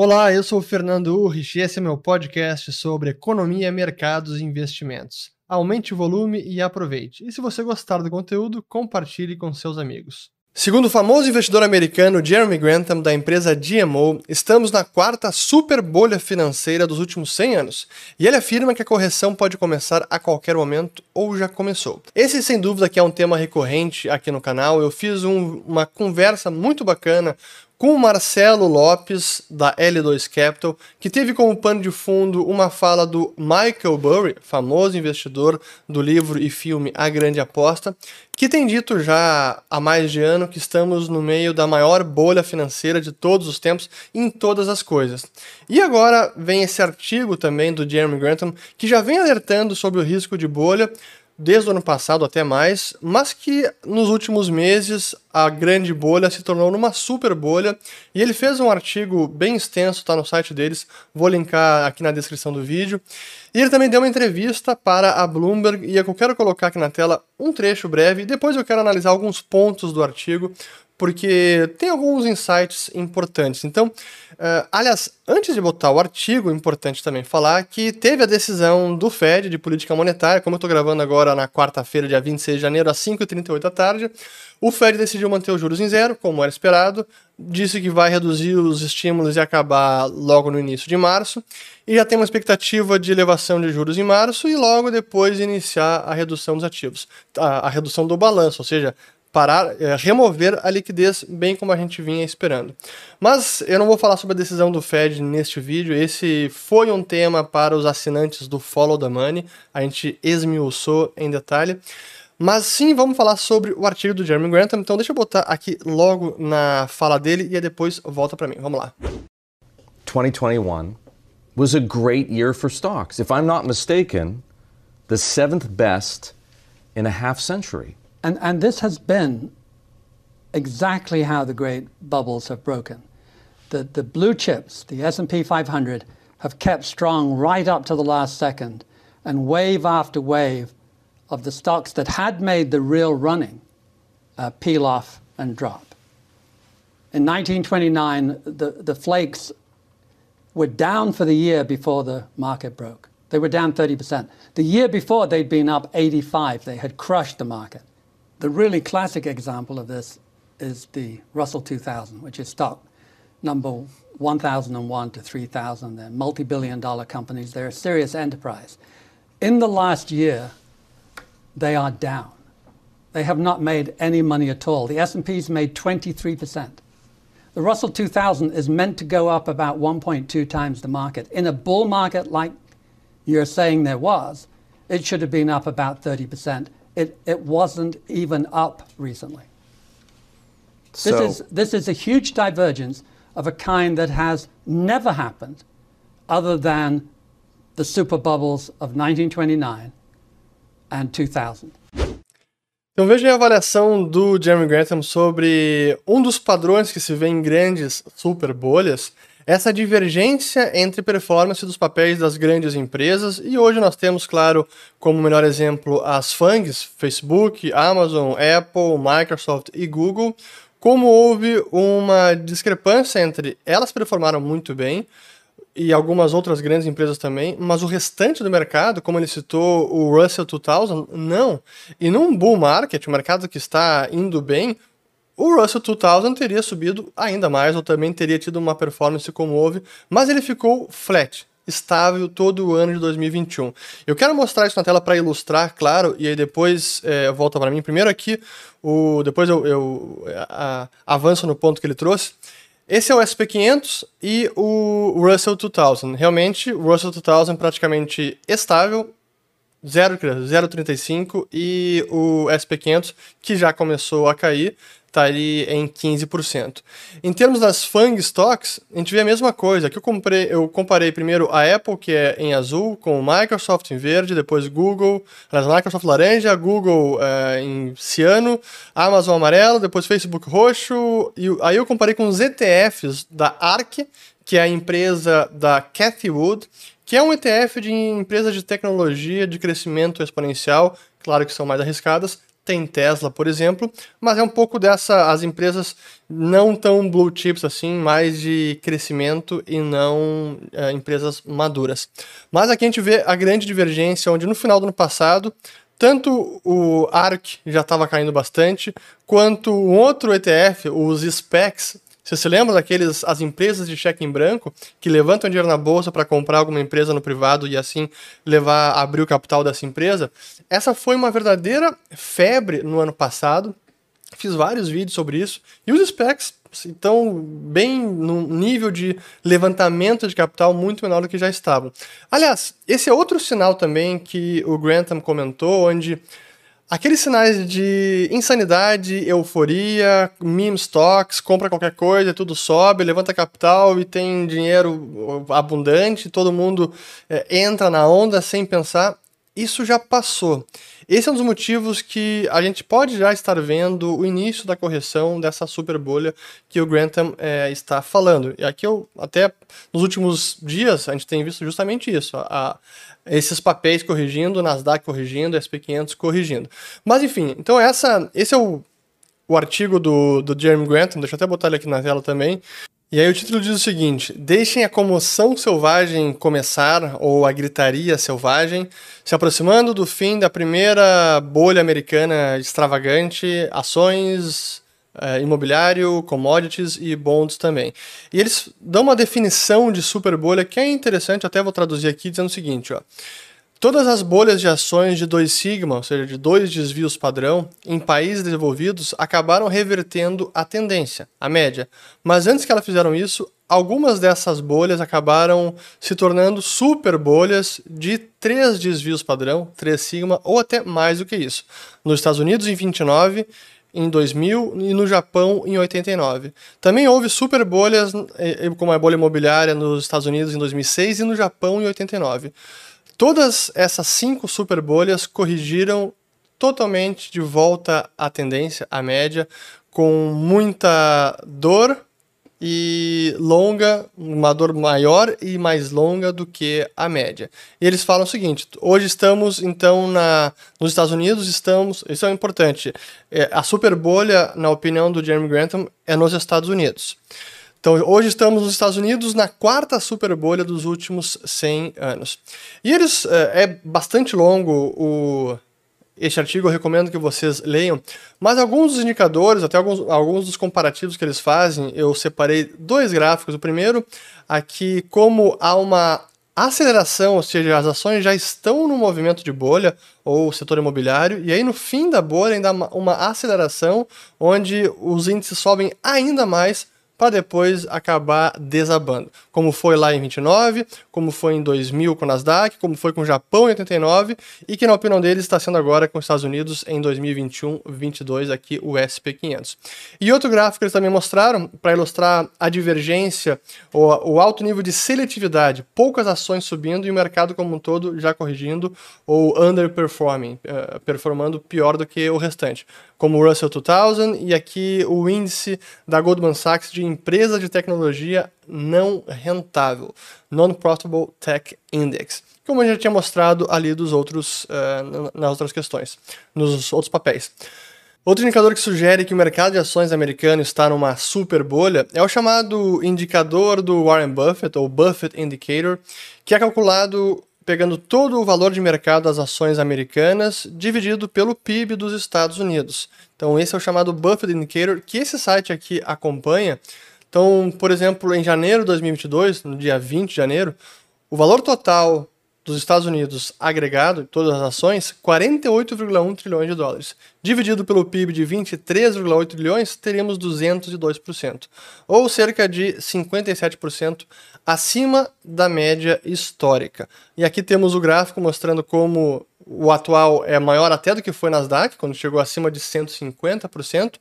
Olá, eu sou o Fernando Urrich e esse é meu podcast sobre economia, mercados e investimentos. Aumente o volume e aproveite. E se você gostar do conteúdo, compartilhe com seus amigos. Segundo o famoso investidor americano Jeremy Grantham, da empresa GMO, estamos na quarta super bolha financeira dos últimos 100 anos, e ele afirma que a correção pode começar a qualquer momento ou já começou. Esse, sem dúvida, que é um tema recorrente aqui no canal. Eu fiz um, uma conversa muito bacana com o Marcelo Lopes, da L2 Capital, que teve como pano de fundo uma fala do Michael Burry, famoso investidor do livro e filme A Grande Aposta, que tem dito já há mais de ano que estamos no meio da maior bolha financeira de todos os tempos em todas as coisas. E agora vem esse artigo também do Jeremy Grantham, que já vem alertando sobre o risco de bolha, desde o ano passado até mais, mas que nos últimos meses a grande bolha se tornou numa super bolha e ele fez um artigo bem extenso, está no site deles, vou linkar aqui na descrição do vídeo. E ele também deu uma entrevista para a Bloomberg e eu quero colocar aqui na tela um trecho breve depois eu quero analisar alguns pontos do artigo porque tem alguns insights importantes. Então, uh, aliás, antes de botar o artigo, é importante também falar que teve a decisão do Fed de política monetária, como eu estou gravando agora na quarta-feira, dia 26 de janeiro, às 5h38 da tarde. O Fed decidiu manter os juros em zero, como era esperado, disse que vai reduzir os estímulos e acabar logo no início de março, e já tem uma expectativa de elevação de juros em março e logo depois iniciar a redução dos ativos, a, a redução do balanço, ou seja, parar, é, remover a liquidez, bem como a gente vinha esperando. Mas eu não vou falar sobre a decisão do Fed neste vídeo, esse foi um tema para os assinantes do Follow the Money, a gente esmiuçou em detalhe. Mas sim, vamos falar sobre o artigo do Jeremy Grantham, então deixa eu botar aqui logo na fala dele e depois volta para mim. Vamos lá. 2021 was a great year for stocks. If I'm not mistaken, the seventh best in a half century. And, and this has been exactly how the great bubbles have broken. The, the blue chips, the S&P 500, have kept strong right up to the last second. And wave after wave of the stocks that had made the real running uh, peel off and drop. In 1929, the, the flakes were down for the year before the market broke. They were down 30%. The year before, they'd been up 85. They had crushed the market. The really classic example of this is the Russell 2000, which is stock number 1001 to 3000. They're multi billion dollar companies, they're a serious enterprise. In the last year, they are down. They have not made any money at all. The S&P's made 23%. The Russell 2000 is meant to go up about 1.2 times the market. In a bull market like you're saying there was, it should have been up about 30% it, it wasn't even up recently. So, this, is, this is a huge divergence of a kind that has never happened other than the super bubbles of 1929 and 2000. Então veja a avaliação do Jeremy Grantham sobre um dos padrões que se vê em grandes super bolhas, essa divergência entre performance dos papéis das grandes empresas, e hoje nós temos, claro, como melhor exemplo as FANGs, Facebook, Amazon, Apple, Microsoft e Google, como houve uma discrepância entre elas performaram muito bem, e algumas outras grandes empresas também, mas o restante do mercado, como ele citou o Russell 2000, não. E num bull market, o mercado que está indo bem, o Russell 2000 teria subido ainda mais, ou também teria tido uma performance como houve, mas ele ficou flat, estável todo o ano de 2021. Eu quero mostrar isso na tela para ilustrar, claro, e aí depois é, volta para mim. Primeiro aqui, o, depois eu, eu a, avanço no ponto que ele trouxe. Esse é o SP500 e o Russell 2000. Realmente, o Russell 2000 praticamente estável, 0,35 e o SP500 que já começou a cair estaria tá em 15%. Em termos das FANG stocks, a gente vê a mesma coisa. Aqui eu, comprei, eu comparei primeiro a Apple, que é em azul, com Microsoft em verde, depois Google, aliás, Microsoft laranja, Google é, em ciano, Amazon amarelo, depois Facebook roxo, e aí eu comparei com os ETFs da ARK, que é a empresa da Cathy Wood, que é um ETF de empresas de tecnologia de crescimento exponencial, claro que são mais arriscadas, tem Tesla, por exemplo, mas é um pouco dessa, as empresas não tão blue chips assim, mais de crescimento e não é, empresas maduras. Mas aqui a gente vê a grande divergência, onde no final do ano passado, tanto o ARK já estava caindo bastante, quanto um outro ETF, os SPECs, você se lembra daqueles as empresas de cheque em branco que levantam dinheiro na bolsa para comprar alguma empresa no privado e assim levar abrir o capital dessa empresa? Essa foi uma verdadeira febre no ano passado. Fiz vários vídeos sobre isso e os specs estão bem no nível de levantamento de capital muito menor do que já estavam. Aliás, esse é outro sinal também que o Grantham comentou, onde Aqueles sinais de insanidade, euforia, meme stocks, compra qualquer coisa, tudo sobe, levanta capital e tem dinheiro abundante, todo mundo é, entra na onda sem pensar. Isso já passou. Esse é um dos motivos que a gente pode já estar vendo o início da correção dessa super bolha que o Grantham é, está falando. E aqui eu, até nos últimos dias, a gente tem visto justamente isso. A, esses papéis corrigindo, Nasdaq corrigindo, SP500 corrigindo. Mas enfim, então essa, esse é o, o artigo do, do Jeremy Grantham, deixa eu até botar ele aqui na tela também. E aí o título diz o seguinte: Deixem a comoção selvagem começar, ou a gritaria selvagem, se aproximando do fim da primeira bolha americana extravagante, ações, é, imobiliário, commodities e bonds também. E eles dão uma definição de super bolha que é interessante, até vou traduzir aqui dizendo o seguinte, ó. Todas as bolhas de ações de 2 sigma, ou seja, de dois desvios padrão, em países desenvolvidos acabaram revertendo a tendência, a média. Mas antes que elas fizeram isso, algumas dessas bolhas acabaram se tornando super bolhas de três desvios padrão, 3 sigma ou até mais do que isso. Nos Estados Unidos em 29, em 2000 e no Japão em 89. Também houve super bolhas, eh, eh, como a bolha imobiliária nos Estados Unidos em 2006 e no Japão em 89. Todas essas cinco super bolhas corrigiram totalmente de volta à tendência, à média, com muita dor e longa, uma dor maior e mais longa do que a média. E eles falam o seguinte: hoje estamos então na, nos Estados Unidos, estamos, isso é importante. É, a super bolha, na opinião do Jeremy Grantham, é nos Estados Unidos. Então, hoje estamos nos Estados Unidos na quarta super bolha dos últimos 100 anos. E eles é, é bastante longo o este artigo eu recomendo que vocês leiam, mas alguns dos indicadores, até alguns, alguns dos comparativos que eles fazem, eu separei dois gráficos. O primeiro, aqui como há uma aceleração, ou seja, as ações já estão no movimento de bolha, ou setor imobiliário, e aí no fim da bolha ainda há uma aceleração, onde os índices sobem ainda mais para depois acabar desabando. Como foi lá em 29, como foi em 2000 com o Nasdaq, como foi com o Japão em 89 e que na opinião deles está sendo agora com os Estados Unidos em 2021, 22 aqui o SP500. E outro gráfico que eles também mostraram para ilustrar a divergência ou o alto nível de seletividade, poucas ações subindo e o mercado como um todo já corrigindo ou underperforming, uh, performando pior do que o restante, como o Russell 2000 e aqui o índice da Goldman Sachs de empresa de tecnologia não rentável, Non-Profitable Tech Index, como eu já tinha mostrado ali dos outros, uh, nas outras questões, nos outros papéis. Outro indicador que sugere que o mercado de ações americano está numa super bolha é o chamado indicador do Warren Buffett, ou Buffett Indicator, que é calculado pegando todo o valor de mercado das ações americanas dividido pelo PIB dos Estados Unidos. Então esse é o chamado Buffett Indicator, que esse site aqui acompanha então, por exemplo, em janeiro de 2022, no dia 20 de janeiro, o valor total dos Estados Unidos agregado, todas as ações, 48,1 trilhões de dólares. Dividido pelo PIB de 23,8 trilhões, teríamos 202%, ou cerca de 57% acima da média histórica. E aqui temos o gráfico mostrando como o atual é maior até do que foi Nasdaq, quando chegou acima de 150%,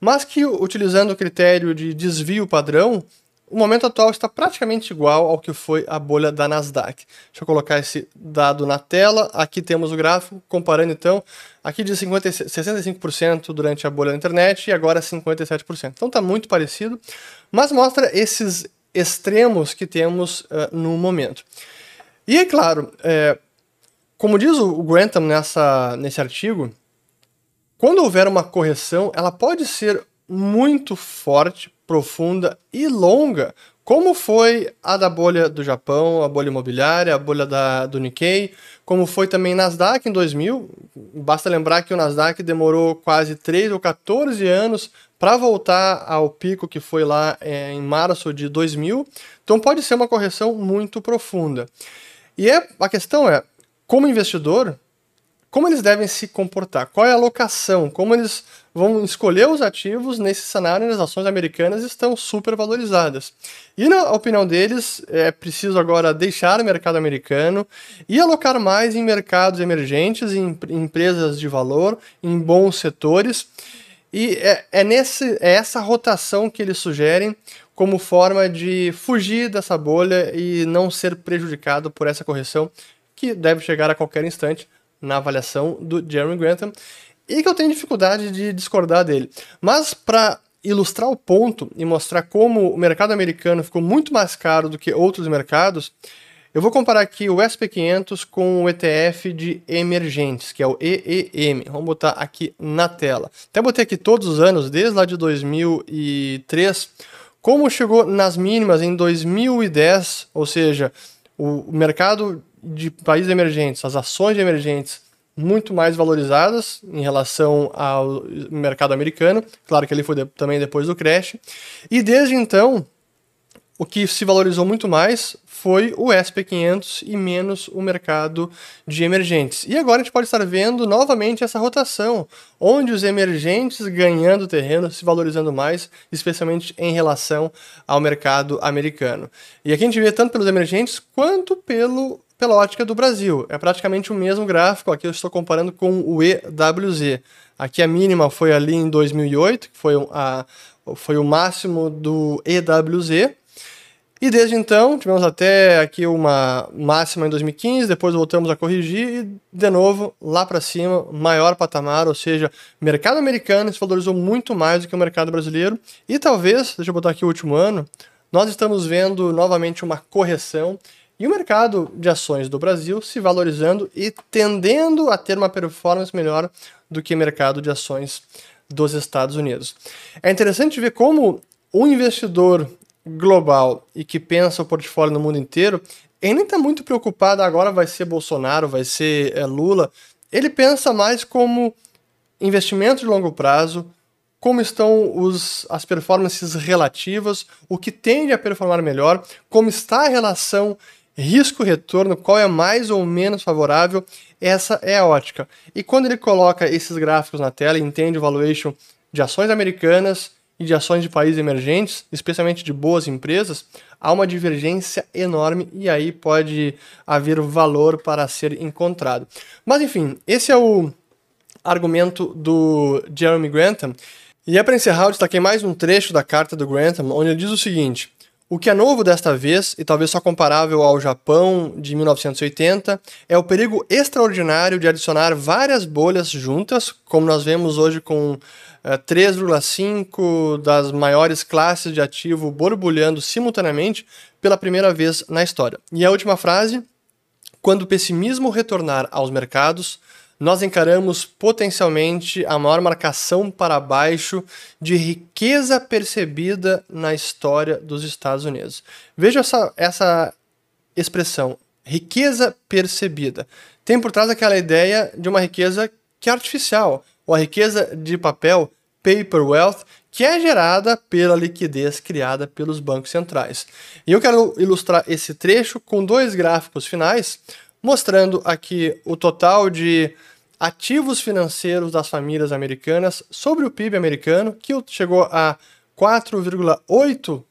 mas que utilizando o critério de desvio padrão, o momento atual está praticamente igual ao que foi a bolha da Nasdaq. Deixa eu colocar esse dado na tela. Aqui temos o gráfico, comparando então, aqui de 50, 65% durante a bolha da internet e agora 57%. Então está muito parecido, mas mostra esses extremos que temos uh, no momento. E é claro, é, como diz o Grantham nessa, nesse artigo, quando houver uma correção, ela pode ser muito forte, profunda e longa, como foi a da bolha do Japão, a bolha imobiliária, a bolha da, do Nikkei, como foi também Nasdaq em 2000. Basta lembrar que o Nasdaq demorou quase 3 ou 14 anos para voltar ao pico que foi lá é, em março de 2000. Então pode ser uma correção muito profunda. E é, a questão é, como investidor, como eles devem se comportar? Qual é a alocação? Como eles vão escolher os ativos nesse cenário as ações americanas estão super valorizadas? E na opinião deles, é preciso agora deixar o mercado americano e alocar mais em mercados emergentes, em empresas de valor, em bons setores. E é, é, nesse, é essa rotação que eles sugerem como forma de fugir dessa bolha e não ser prejudicado por essa correção que deve chegar a qualquer instante na avaliação do Jeremy Grantham e que eu tenho dificuldade de discordar dele. Mas para ilustrar o ponto e mostrar como o mercado americano ficou muito mais caro do que outros mercados, eu vou comparar aqui o SP500 com o ETF de emergentes, que é o EEM. Vamos botar aqui na tela. Até botei aqui todos os anos, desde lá de 2003, como chegou nas mínimas em 2010, ou seja, o mercado de países emergentes, as ações emergentes muito mais valorizadas em relação ao mercado americano. Claro que ele foi de, também depois do crash. E desde então, o que se valorizou muito mais foi o SP500 e menos o mercado de emergentes. E agora a gente pode estar vendo novamente essa rotação, onde os emergentes ganhando terreno, se valorizando mais, especialmente em relação ao mercado americano. E aqui a gente vê tanto pelos emergentes quanto pelo pela ótica do Brasil. É praticamente o mesmo gráfico, aqui eu estou comparando com o EWZ. Aqui a mínima foi ali em 2008, que foi, a, foi o máximo do EWZ. E desde então, tivemos até aqui uma máxima em 2015, depois voltamos a corrigir e, de novo, lá para cima, maior patamar, ou seja, mercado americano se valorizou muito mais do que o mercado brasileiro. E talvez, deixa eu botar aqui o último ano, nós estamos vendo novamente uma correção e o mercado de ações do Brasil se valorizando e tendendo a ter uma performance melhor do que o mercado de ações dos Estados Unidos. É interessante ver como o investidor global e que pensa o portfólio no mundo inteiro, ele nem está muito preocupado agora vai ser Bolsonaro, vai ser é, Lula. Ele pensa mais como investimento de longo prazo, como estão os, as performances relativas, o que tende a performar melhor, como está a relação risco-retorno, qual é mais ou menos favorável, essa é a ótica. E quando ele coloca esses gráficos na tela entende o valuation de ações americanas e de ações de países emergentes, especialmente de boas empresas, há uma divergência enorme e aí pode haver valor para ser encontrado. Mas enfim, esse é o argumento do Jeremy Grantham. E é para encerrar, eu destaquei mais um trecho da carta do Grantham, onde ele diz o seguinte: o que é novo desta vez, e talvez só comparável ao Japão de 1980, é o perigo extraordinário de adicionar várias bolhas juntas, como nós vemos hoje com 3,5 eh, das maiores classes de ativo borbulhando simultaneamente pela primeira vez na história. E a última frase: quando o pessimismo retornar aos mercados, nós encaramos potencialmente a maior marcação para baixo de riqueza percebida na história dos Estados Unidos. Veja essa, essa expressão, riqueza percebida. Tem por trás aquela ideia de uma riqueza que é artificial, ou a riqueza de papel, paper wealth, que é gerada pela liquidez criada pelos bancos centrais. E eu quero ilustrar esse trecho com dois gráficos finais mostrando aqui o total de ativos financeiros das famílias americanas sobre o PIB americano, que chegou a 4,8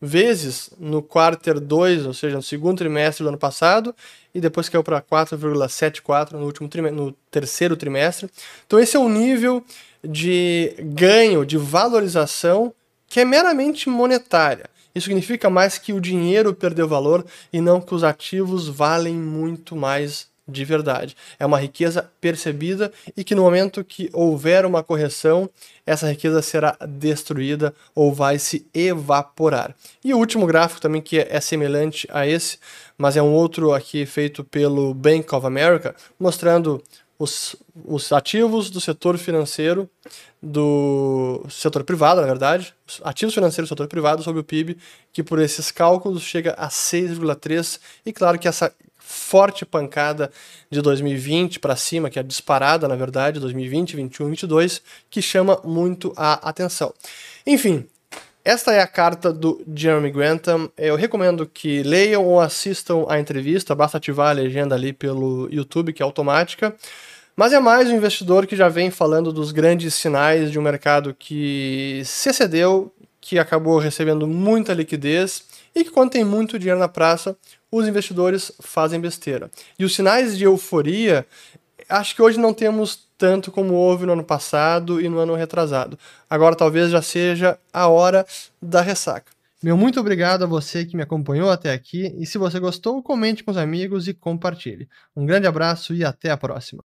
vezes no quarter 2, ou seja, no segundo trimestre do ano passado, e depois caiu para 4,74 no último no terceiro trimestre. Então esse é o nível de ganho, de valorização que é meramente monetária. Isso significa mais que o dinheiro perdeu valor e não que os ativos valem muito mais de verdade. É uma riqueza percebida e que no momento que houver uma correção, essa riqueza será destruída ou vai se evaporar. E o último gráfico também que é semelhante a esse, mas é um outro aqui feito pelo Bank of America, mostrando os, os ativos do setor financeiro, do setor privado, na verdade, os ativos financeiros do setor privado sobre o PIB, que por esses cálculos chega a 6,3%, e claro que essa forte pancada de 2020 para cima, que é disparada, na verdade, 2020, 21, 22, que chama muito a atenção. Enfim, esta é a carta do Jeremy Grantham. Eu recomendo que leiam ou assistam a entrevista, basta ativar a legenda ali pelo YouTube, que é automática. Mas é mais um investidor que já vem falando dos grandes sinais de um mercado que se excedeu, que acabou recebendo muita liquidez e que quando tem muito dinheiro na praça, os investidores fazem besteira. E os sinais de euforia, acho que hoje não temos tanto como houve no ano passado e no ano retrasado. Agora talvez já seja a hora da ressaca. Meu muito obrigado a você que me acompanhou até aqui e se você gostou, comente com os amigos e compartilhe. Um grande abraço e até a próxima.